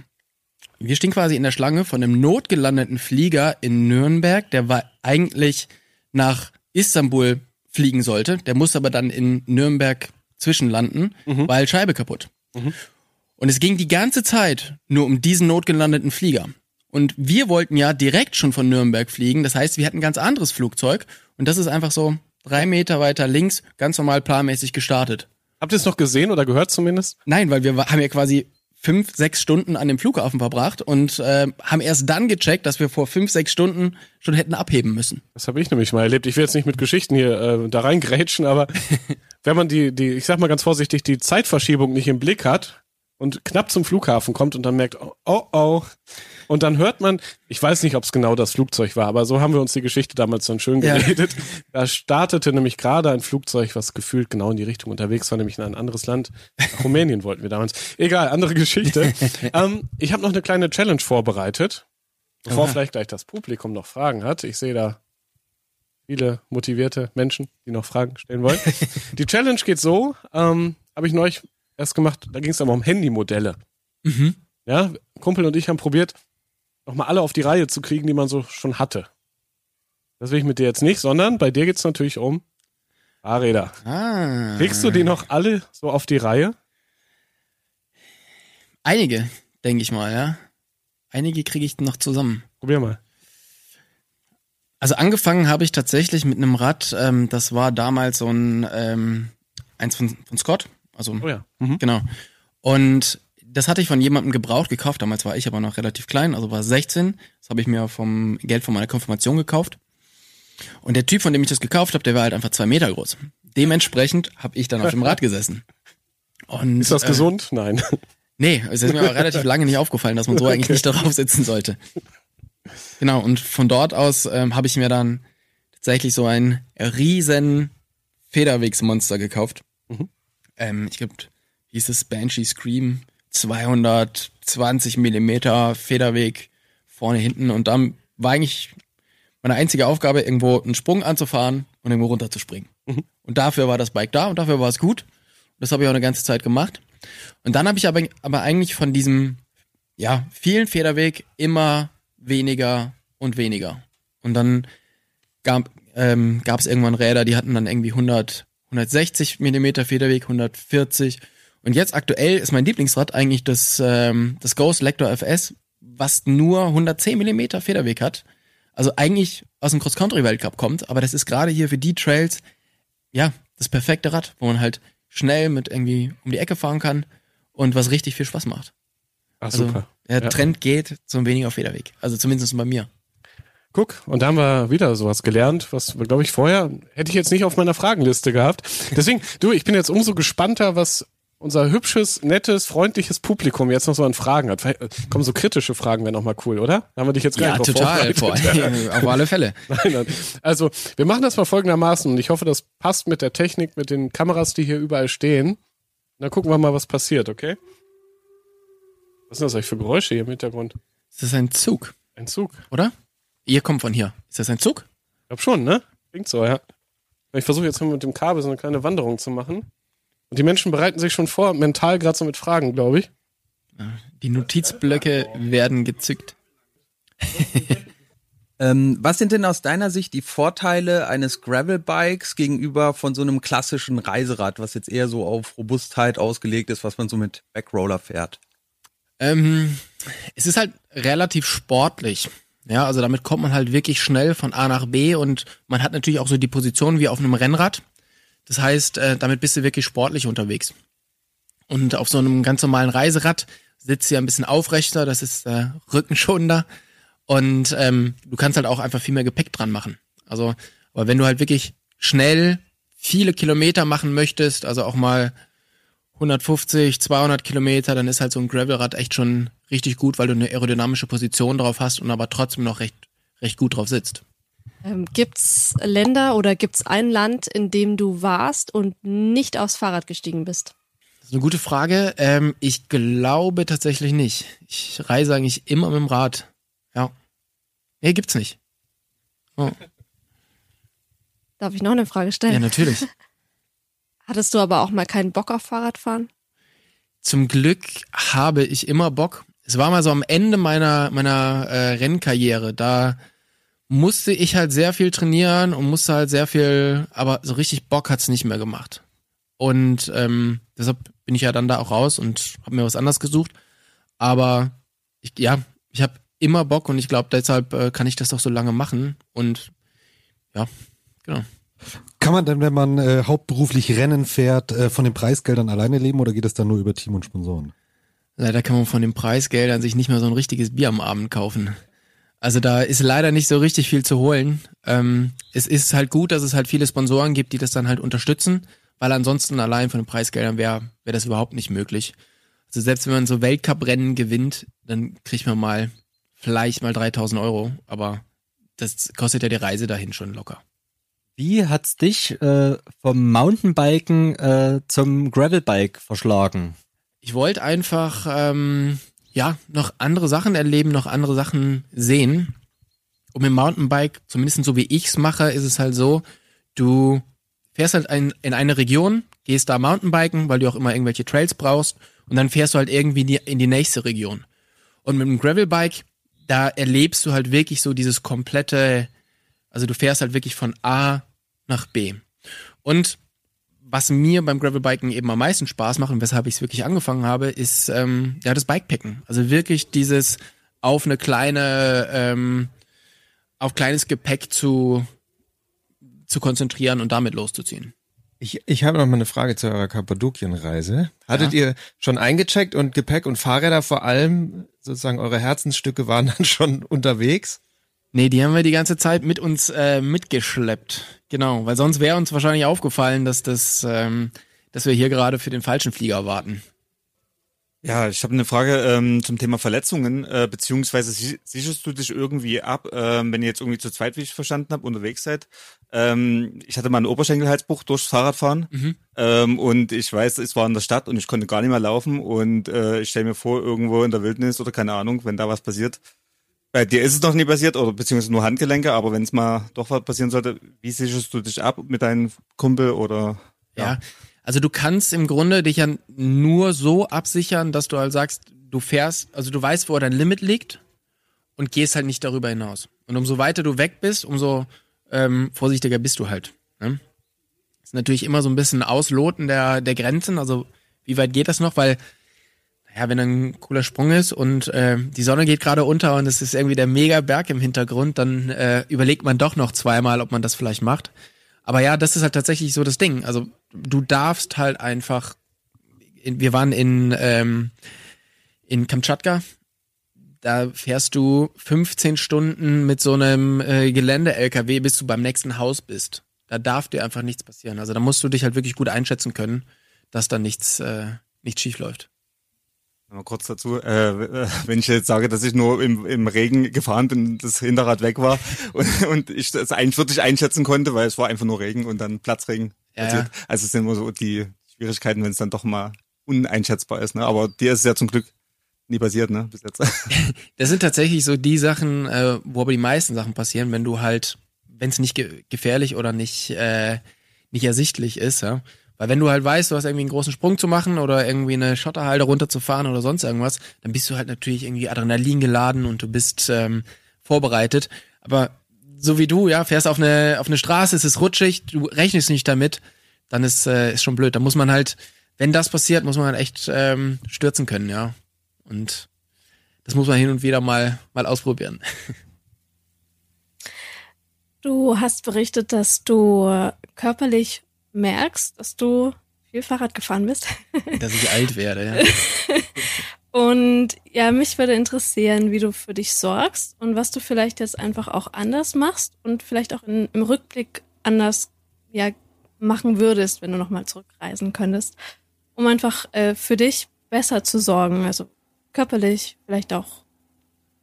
wir stehen quasi in der Schlange von einem notgelandeten Flieger in Nürnberg, der war eigentlich nach Istanbul fliegen sollte, der muss aber dann in Nürnberg zwischenlanden, mhm. weil Scheibe kaputt. Mhm. Und es ging die ganze Zeit nur um diesen notgelandeten Flieger. Und wir wollten ja direkt schon von Nürnberg fliegen. Das heißt, wir hatten ein ganz anderes Flugzeug. Und das ist einfach so drei Meter weiter links, ganz normal planmäßig gestartet. Habt ihr es noch gesehen oder gehört zumindest? Nein, weil wir haben ja quasi fünf, sechs Stunden an dem Flughafen verbracht und äh, haben erst dann gecheckt, dass wir vor fünf, sechs Stunden schon hätten abheben müssen. Das habe ich nämlich mal erlebt. Ich will jetzt nicht mit Geschichten hier äh, da reingrätschen, aber wenn man die, die, ich sag mal ganz vorsichtig, die Zeitverschiebung nicht im Blick hat, und knapp zum Flughafen kommt und dann merkt, oh, oh, oh. Und dann hört man, ich weiß nicht, ob es genau das Flugzeug war, aber so haben wir uns die Geschichte damals dann schön geredet. Ja. Da startete nämlich gerade ein Flugzeug, was gefühlt genau in die Richtung unterwegs war, nämlich in ein anderes Land. Nach Rumänien wollten wir damals. Egal, andere Geschichte. ähm, ich habe noch eine kleine Challenge vorbereitet, bevor Aha. vielleicht gleich das Publikum noch Fragen hat. Ich sehe da viele motivierte Menschen, die noch Fragen stellen wollen. die Challenge geht so, ähm, habe ich neulich erst gemacht, da ging es aber um Handymodelle. Mhm. Ja, Kumpel und ich haben probiert, nochmal alle auf die Reihe zu kriegen, die man so schon hatte. Das will ich mit dir jetzt nicht, sondern bei dir geht es natürlich um Fahrräder. Ah. Kriegst du die noch alle so auf die Reihe? Einige, denke ich mal, ja. Einige kriege ich noch zusammen. Probier mal. Also angefangen habe ich tatsächlich mit einem Rad, ähm, das war damals so ein ähm, eins von, von Scott. Also, oh ja. Mhm. genau. Und das hatte ich von jemandem gebraucht gekauft. Damals war ich aber noch relativ klein, also war 16. Das habe ich mir vom Geld von meiner Konfirmation gekauft. Und der Typ, von dem ich das gekauft habe, der war halt einfach zwei Meter groß. Dementsprechend habe ich dann auf dem Rad gesessen. Und, ist das äh, gesund? Nein. Nee, es ist mir aber relativ lange nicht aufgefallen, dass man so okay. eigentlich nicht darauf sitzen sollte. Genau, und von dort aus ähm, habe ich mir dann tatsächlich so ein riesen Federwegsmonster gekauft. Ähm, ich glaube, hieß es Banshee Scream, 220 Millimeter Federweg vorne, hinten und dann war eigentlich meine einzige Aufgabe, irgendwo einen Sprung anzufahren und irgendwo runterzuspringen. Mhm. Und dafür war das Bike da und dafür war es gut. Das habe ich auch eine ganze Zeit gemacht. Und dann habe ich aber, aber eigentlich von diesem, ja, vielen Federweg immer weniger und weniger. Und dann gab ähm, es irgendwann Räder, die hatten dann irgendwie 100 160 mm Federweg, 140. Und jetzt aktuell ist mein Lieblingsrad eigentlich das, ähm, das Ghost Lector FS, was nur 110 mm Federweg hat. Also eigentlich aus dem Cross-Country-Weltcup kommt, aber das ist gerade hier für die Trails, ja, das perfekte Rad, wo man halt schnell mit irgendwie um die Ecke fahren kann und was richtig viel Spaß macht. Ach, also, super. Der ja. Trend geht zum weniger Federweg. Also zumindest bei mir. Guck, und da haben wir wieder sowas gelernt, was, glaube ich, vorher hätte ich jetzt nicht auf meiner Fragenliste gehabt. Deswegen, du, ich bin jetzt umso gespannter, was unser hübsches, nettes, freundliches Publikum jetzt noch so an Fragen hat. Äh, kommen so kritische Fragen, wäre noch mal cool, oder? Da haben wir dich jetzt gar ja, nicht total, vor, auf alle Fälle. Nein, nein. Also, wir machen das mal folgendermaßen und ich hoffe, das passt mit der Technik, mit den Kameras, die hier überall stehen. Dann gucken wir mal, was passiert, okay? Was sind das eigentlich für Geräusche hier im Hintergrund? Das ist ein Zug. Ein Zug. Oder? Ihr kommt von hier. Ist das ein Zug? Ich glaube schon, ne? Klingt so, ja. Ich versuche jetzt mit dem Kabel so eine kleine Wanderung zu machen. Und die Menschen bereiten sich schon vor, mental gerade so mit Fragen, glaube ich. Die Notizblöcke werden gezückt. ähm, was sind denn aus deiner Sicht die Vorteile eines Gravelbikes gegenüber von so einem klassischen Reiserad, was jetzt eher so auf Robustheit ausgelegt ist, was man so mit Backroller fährt? Ähm, es ist halt relativ sportlich. Ja, also damit kommt man halt wirklich schnell von A nach B und man hat natürlich auch so die Position wie auf einem Rennrad. Das heißt, äh, damit bist du wirklich sportlich unterwegs. Und auf so einem ganz normalen Reiserad sitzt du ja ein bisschen aufrechter, das ist äh, rückenschonender. Und ähm, du kannst halt auch einfach viel mehr Gepäck dran machen. Also, aber wenn du halt wirklich schnell viele Kilometer machen möchtest, also auch mal 150, 200 Kilometer, dann ist halt so ein Gravelrad echt schon richtig gut, weil du eine aerodynamische Position drauf hast und aber trotzdem noch recht, recht gut drauf sitzt. Ähm, gibt's Länder oder gibt's ein Land, in dem du warst und nicht aufs Fahrrad gestiegen bist? Das ist eine gute Frage. Ähm, ich glaube tatsächlich nicht. Ich reise eigentlich immer mit dem Rad. Ja. Nee, gibt's nicht. Oh. Darf ich noch eine Frage stellen? Ja, natürlich. Hattest du aber auch mal keinen Bock auf Fahrradfahren? Zum Glück habe ich immer Bock. Es war mal so am Ende meiner, meiner äh, Rennkarriere. Da musste ich halt sehr viel trainieren und musste halt sehr viel, aber so richtig Bock hat's nicht mehr gemacht. Und ähm, deshalb bin ich ja dann da auch raus und habe mir was anderes gesucht. Aber ich, ja, ich habe immer Bock und ich glaube, deshalb äh, kann ich das auch so lange machen. Und ja, genau. Kann man denn, wenn man äh, hauptberuflich Rennen fährt, äh, von den Preisgeldern alleine leben oder geht es dann nur über Team und Sponsoren? Leider kann man von den Preisgeldern sich nicht mehr so ein richtiges Bier am Abend kaufen. Also da ist leider nicht so richtig viel zu holen. Ähm, es ist halt gut, dass es halt viele Sponsoren gibt, die das dann halt unterstützen, weil ansonsten allein von den Preisgeldern wäre wäre das überhaupt nicht möglich. Also selbst wenn man so Weltcuprennen gewinnt, dann kriegt man mal vielleicht mal 3000 Euro, aber das kostet ja die Reise dahin schon locker. Wie hat's dich äh, vom Mountainbiken äh, zum Gravelbike verschlagen? Ich wollte einfach ähm, ja noch andere Sachen erleben, noch andere Sachen sehen. Und mit Mountainbike, zumindest so wie ich's mache, ist es halt so, du fährst halt ein, in eine Region, gehst da Mountainbiken, weil du auch immer irgendwelche Trails brauchst, und dann fährst du halt irgendwie in die, in die nächste Region. Und mit dem Gravelbike, da erlebst du halt wirklich so dieses komplette, also du fährst halt wirklich von A nach B. Und was mir beim Gravelbiken eben am meisten Spaß macht und weshalb ich es wirklich angefangen habe, ist ähm, ja das Bikepacken. Also wirklich dieses auf eine kleine, ähm, auf kleines Gepäck zu zu konzentrieren und damit loszuziehen. Ich, ich habe noch mal eine Frage zu eurer Kappadokienreise. Hattet Ja. ihr schon eingecheckt und Gepäck und Fahrräder vor allem, sozusagen eure Herzensstücke waren dann schon unterwegs? Nee, die haben wir die ganze Zeit mit uns äh, mitgeschleppt. Genau, weil sonst wäre uns wahrscheinlich aufgefallen, dass das, ähm, dass wir hier gerade für den falschen Flieger warten. Ja, ich habe eine Frage ähm, zum Thema Verletzungen, äh, beziehungsweise si- sicherst du dich irgendwie ab, ähm, wenn ihr jetzt irgendwie zu zweit, wie ich verstanden habe, unterwegs seid. Ähm, ich hatte mal einen Oberschenkelhalsbruch durchs Fahrradfahren Mhm. ähm, und ich weiß, es war in der Stadt und ich konnte gar nicht mehr laufen und äh, ich stelle mir vor, irgendwo in der Wildnis oder keine Ahnung, wenn da was passiert. Bei dir ist es noch nie passiert oder beziehungsweise nur Handgelenke, aber wenn es mal doch was passieren sollte, wie sicherst du dich ab mit deinem Kumpel oder Ja. Also du kannst im Grunde dich ja nur so absichern, dass du halt sagst, du fährst, also du weißt, wo dein Limit liegt und gehst halt nicht darüber hinaus. Und umso weiter du weg bist, umso ähm, vorsichtiger bist du halt. Ne? Ist natürlich immer so ein bisschen Ausloten der, der Grenzen, also wie weit geht das noch, weil ja, wenn ein cooler Sprung ist und äh, die Sonne geht gerade unter und es ist irgendwie der mega Berg im Hintergrund, dann äh, überlegt man doch noch zweimal, ob man das vielleicht macht. Aber ja, das ist halt tatsächlich so das Ding. Also du darfst halt einfach. In, wir waren in ähm, in Kamtschatka. Da fährst du 15 Stunden mit so einem äh, Gelände-LKW, bis du beim nächsten Haus bist. Da darf dir einfach nichts passieren. Also da musst du dich halt wirklich gut einschätzen können, dass da nichts äh, nichts schief läuft. Mal kurz dazu, äh, wenn ich jetzt sage, dass ich nur im, im Regen gefahren bin, das Hinterrad weg war und, und ich das eigentlich wirklich einschätzen konnte, weil es war einfach nur Regen und dann Platzregen Ja, passiert. ja. Also es sind immer so die Schwierigkeiten, wenn es dann doch mal uneinschätzbar ist. Ne? Aber dir ist es ja zum Glück nie passiert, ne? Bis jetzt. Das sind tatsächlich so die Sachen, äh, wo aber die meisten Sachen passieren, wenn du halt, wenn es nicht ge gefährlich oder nicht, äh, nicht ersichtlich ist, ja. Weil wenn du halt weißt, du hast irgendwie einen großen Sprung zu machen oder irgendwie eine Schotterhalde runterzufahren oder sonst irgendwas, dann bist du halt natürlich irgendwie Adrenalin geladen und du bist ähm, vorbereitet. Aber so wie du, ja, fährst auf eine, auf eine Straße, es ist rutschig, du rechnest nicht damit, dann ist, äh, ist schon blöd. Da muss man halt, wenn das passiert, muss man halt echt ähm, stürzen können, ja. Und das muss man hin und wieder mal, mal ausprobieren. Du hast berichtet, dass du körperlich merkst, dass du viel Fahrrad gefahren bist. Dass ich alt werde, ja. Und ja, mich würde interessieren, wie du für dich sorgst und was du vielleicht jetzt einfach auch anders machst und vielleicht auch in, im Rückblick anders ja, machen würdest, wenn du nochmal zurückreisen könntest, um einfach äh, für dich besser zu sorgen, also körperlich, vielleicht auch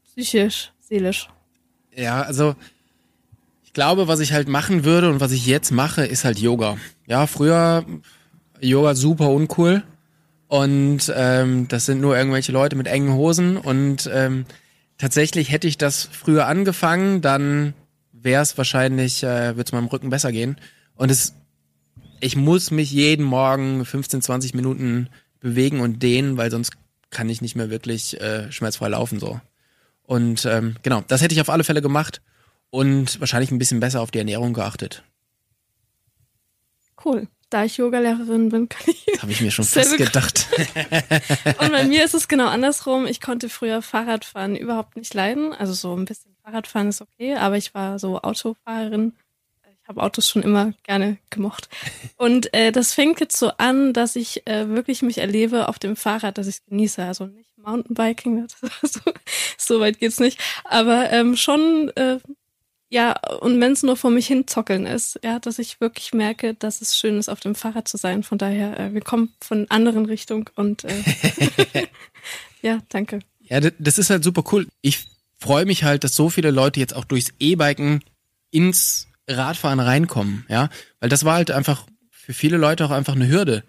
psychisch, seelisch. Ja, also glaube, was ich halt machen würde und was ich jetzt mache, ist halt Yoga. Ja, früher Yoga super uncool. Und ähm, das sind nur irgendwelche Leute mit engen Hosen. Und ähm, tatsächlich hätte ich das früher angefangen, dann wäre es wahrscheinlich, äh, würde es meinem Rücken besser gehen. Und es, ich muss mich jeden Morgen 15, 20 Minuten bewegen und dehnen, weil sonst kann ich nicht mehr wirklich äh, schmerzfrei laufen so. Und ähm, genau, das hätte ich auf alle Fälle gemacht und wahrscheinlich ein bisschen besser auf die Ernährung geachtet. Cool. Da ich Yogalehrerin bin, kann ich. Das habe ich mir schon fast gedacht. Und bei mir ist es genau andersrum. Ich konnte früher Fahrradfahren überhaupt nicht leiden. Also so ein bisschen Fahrradfahren ist okay, aber ich war so Autofahrerin. Ich habe Autos schon immer gerne gemocht. Und äh, das fängt jetzt so an, dass ich äh, wirklich mich erlebe auf dem Fahrrad, dass ich es genieße. Also nicht Mountainbiking, so, so weit geht's nicht. Aber ähm, schon äh, ja, und wenn es nur vor mich hin zockeln ist, ja, dass ich wirklich merke, dass es schön ist, auf dem Fahrrad zu sein. Von daher, äh, wir kommen von anderen Richtung und äh, ja, danke. Ja, das ist halt super cool. Ich freue mich halt, dass so viele Leute jetzt auch durchs E-Biken ins Radfahren reinkommen, ja, weil das war halt einfach für viele Leute auch einfach eine Hürde,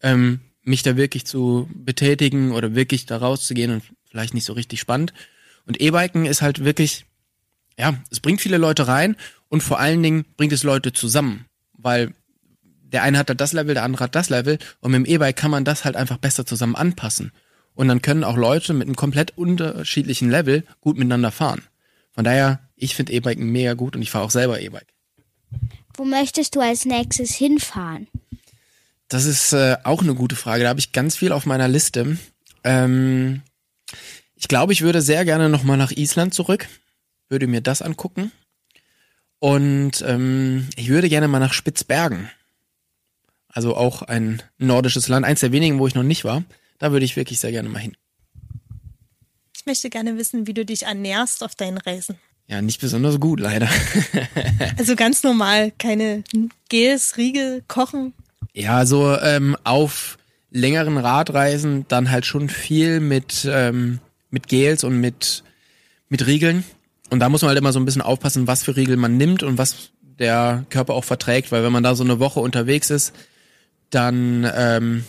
ähm, mich da wirklich zu betätigen oder wirklich da rauszugehen und vielleicht nicht so richtig spannend. Und E-Biken ist halt wirklich, ja, es bringt viele Leute rein und vor allen Dingen bringt es Leute zusammen, weil der eine hat halt das Level, der andere hat das Level und mit dem E-Bike kann man das halt einfach besser zusammen anpassen. Und dann können auch Leute mit einem komplett unterschiedlichen Level gut miteinander fahren. Von daher, ich finde E-Biken mega gut und ich fahre auch selber E-Bike. Wo möchtest du als nächstes hinfahren? Das ist äh, auch eine gute Frage. Da habe ich ganz viel auf meiner Liste. Ähm, ich glaube, ich würde sehr gerne nochmal nach Island zurück, würde mir das angucken. Und ähm, ich würde gerne mal nach Spitzbergen. Also auch ein nordisches Land, eins der wenigen, wo ich noch nicht war. Da würde ich wirklich sehr gerne mal hin. Ich möchte gerne wissen, wie du dich ernährst auf deinen Reisen. Ja, nicht besonders gut, leider. Also ganz normal, keine Gels, Riegel, Kochen. Ja, so ähm, auf längeren Radreisen dann halt schon viel mit, ähm, mit Gels und mit, mit Riegeln. Und da muss man halt immer so ein bisschen aufpassen, was für Riegel man nimmt und was der Körper auch verträgt, weil wenn man da so eine Woche unterwegs ist, dann ähm,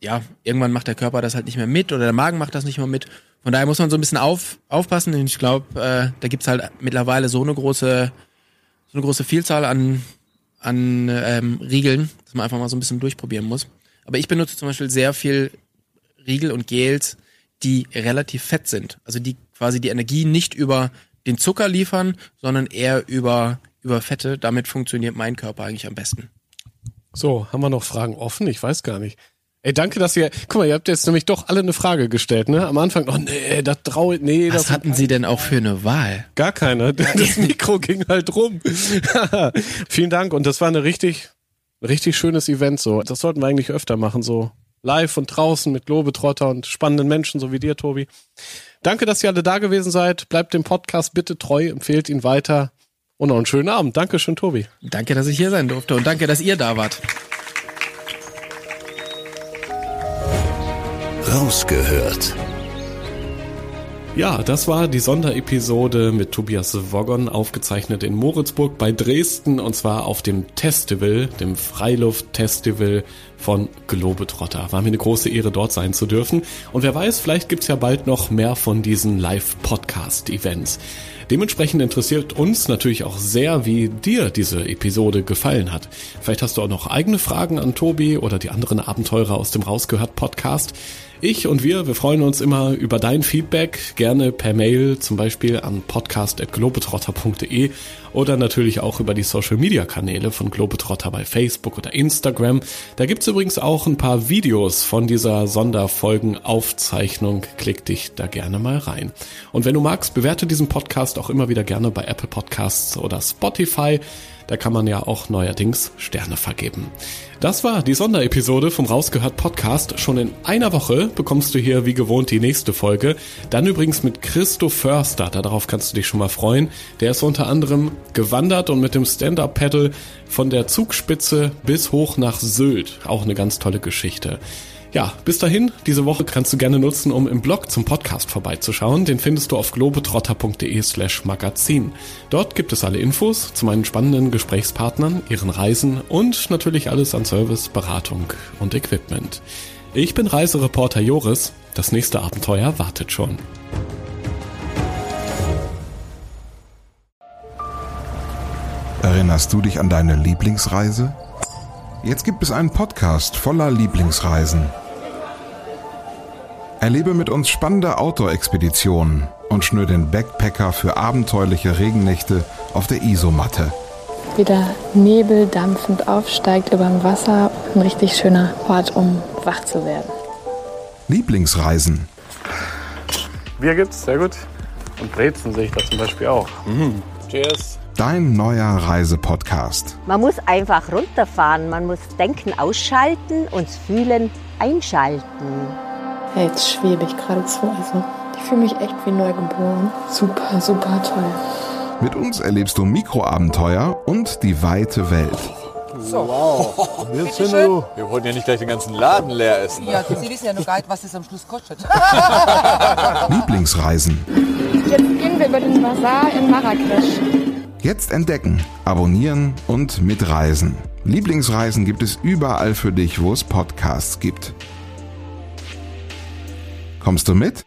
ja, irgendwann macht der Körper das halt nicht mehr mit oder der Magen macht das nicht mehr mit. Von daher muss man so ein bisschen auf, aufpassen. Ich glaube, äh, da gibt's halt mittlerweile so eine große, so eine große Vielzahl an, an ähm, Riegeln, dass man einfach mal so ein bisschen durchprobieren muss. Aber ich benutze zum Beispiel sehr viel Riegel und Gels, die relativ fett sind. Also die quasi die Energie nicht über den Zucker liefern, sondern eher über, über Fette. Damit funktioniert mein Körper eigentlich am besten. So, haben wir noch Fragen offen? Ich weiß gar nicht. Ey, danke, dass ihr, guck mal, ihr habt jetzt nämlich doch alle eine Frage gestellt, ne? Am Anfang, oh nee, das traue nee, Was das hatten Sie denn auch für eine Wahl? gar keine. Das Mikro ging halt rum. Vielen Dank und das war eine richtig, richtig schönes Event so. Das sollten wir eigentlich öfter machen, so live und draußen mit Globetrotter und spannenden Menschen, so wie dir, Tobi. Danke, dass ihr alle da gewesen seid. Bleibt dem Podcast bitte treu, empfehlt ihn weiter und noch einen schönen Abend. Dankeschön, Tobi. Danke, dass ich hier sein durfte und danke, dass ihr da wart. Rausgehört. Ja, das war die Sonderepisode mit Tobias Woggon, aufgezeichnet in Moritzburg bei Dresden und zwar auf dem Festival, dem Freiluft-Festival von Globetrotter. War mir eine große Ehre, dort sein zu dürfen. Und wer weiß, vielleicht gibt's ja bald noch mehr von diesen Live-Podcast-Events. Dementsprechend interessiert uns natürlich auch sehr, wie dir diese Episode gefallen hat. Vielleicht hast du auch noch eigene Fragen an Tobi oder die anderen Abenteurer aus dem Rausgehört Podcast. Ich und wir, wir freuen uns immer über dein Feedback, gerne per Mail, zum Beispiel an podcast.globetrotter.de oder natürlich auch über die Social Media Kanäle von Globetrotter bei Facebook oder Instagram. Da gibt's übrigens auch ein paar Videos von dieser Sonderfolgenaufzeichnung. Klick dich da gerne mal rein. Und wenn du magst, bewerte diesen Podcast auch immer wieder gerne bei Apple Podcasts oder Spotify. Da kann man ja auch neuerdings Sterne vergeben. Das war die Sonderepisode vom Rausgehört Podcast. Schon in einer Woche bekommst du hier wie gewohnt die nächste Folge. Dann übrigens mit Christo Förster. Darauf kannst du dich schon mal freuen. Der ist unter anderem gewandert und mit dem Stand-Up-Paddle von der Zugspitze bis hoch nach Sylt. Auch eine ganz tolle Geschichte. Ja, bis dahin, diese Woche kannst du gerne nutzen, um im Blog zum Podcast vorbeizuschauen. Den findest du auf globetrotter.de slash magazin. Dort gibt es alle Infos zu meinen spannenden Gesprächspartnern, ihren Reisen und natürlich alles an Service, Beratung und Equipment. Ich bin Reisereporter Joris. Das nächste Abenteuer wartet schon. Erinnerst du dich an deine Lieblingsreise? Jetzt gibt es einen Podcast voller Lieblingsreisen. Erlebe mit uns spannende Outdoor-Expeditionen und schnür den Backpacker für abenteuerliche Regennächte auf der Isomatte. Wie der Nebel dampfend aufsteigt über dem Wasser. Ein richtig schöner Ort, um wach zu werden. Lieblingsreisen. Bier gibt's, sehr gut. Und Brezen sehe ich da zum Beispiel auch. Mhm. Cheers. Dein neuer Reisepodcast. Man muss einfach runterfahren, man muss Denken ausschalten und Fühlen einschalten. Hey, jetzt schwebe ich geradezu. Also, ich fühle mich echt wie neugeboren. Super, super toll. Mit uns erlebst du Mikroabenteuer und die weite Welt. So. Wow. Jetzt sind wir, wir wollen ja nicht gleich den ganzen Laden leer essen. Ja, Sie wissen ja nur gar nicht, was es am Schluss kostet. Lieblingsreisen. Jetzt gehen wir über den Bazar in Marrakesch. Jetzt entdecken, abonnieren und mitreisen. Lieblingsreisen gibt es überall für dich, wo es Podcasts gibt. Kommst du mit?